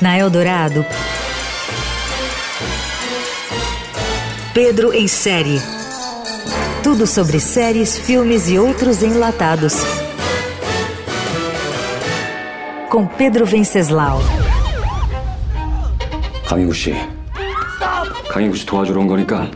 Na Eldorado, Pedro em série. Tudo sobre séries, filmes e outros enlatados. Com Pedro Venceslau. 강희구 씨. 강희구 씨 도와주러 온 거니까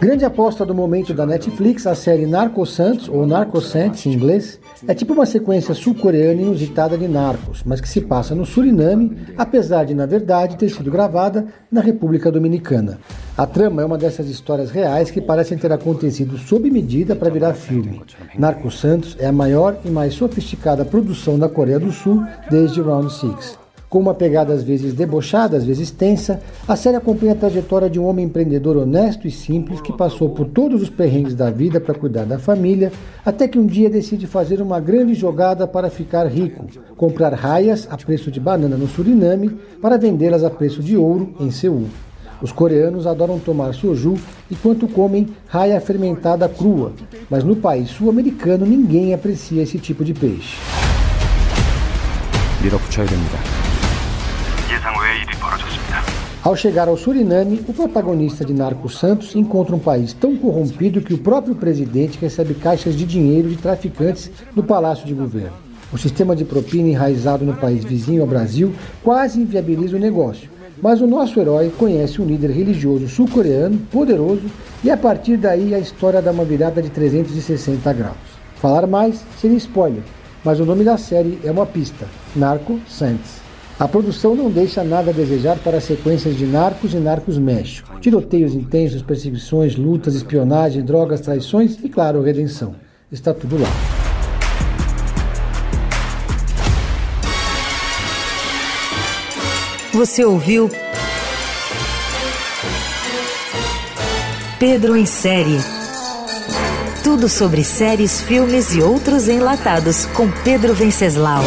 Grande aposta do momento da Netflix, a série Narco Santos, ou Narco Santos em inglês, é tipo uma sequência sul-coreana inusitada de Narcos, mas que se passa no Suriname, apesar de, na verdade, ter sido gravada na República Dominicana. A trama é uma dessas histórias reais que parecem ter acontecido sob medida para virar filme. Narco Santos é a maior e mais sofisticada produção da Coreia do Sul desde Round Six. Com uma pegada às vezes debochada, às vezes tensa, a série acompanha a trajetória de um homem empreendedor honesto e simples que passou por todos os perrengues da vida para cuidar da família, até que um dia decide fazer uma grande jogada para ficar rico, comprar raias a preço de banana no Suriname para vendê-las a preço de ouro em Seul. Os coreanos adoram tomar soju enquanto comem raia fermentada crua, mas no país sul-americano ninguém aprecia esse tipo de peixe. 밀어붙여야 됩니다. Ao chegar ao Suriname, o protagonista de Narco Santos encontra um país tão corrompido que o próprio presidente recebe caixas de dinheiro de traficantes no palácio de governo. O sistema de propina enraizado no país vizinho ao Brasil quase inviabiliza o negócio, mas o nosso herói conhece um líder religioso sul-coreano poderoso e a partir daí a história dá uma virada de 360 graus. Falar mais seria spoiler, mas o nome da série é uma pista: Narco Santos. A produção não deixa nada a desejar para as sequências de Narcos e Narcos México. Tiroteios intensos, perseguições, lutas, espionagem, drogas, traições e, claro, redenção. Está tudo lá. Você ouviu Pedro em série. Tudo sobre séries, filmes e outros enlatados com Pedro Venceslau.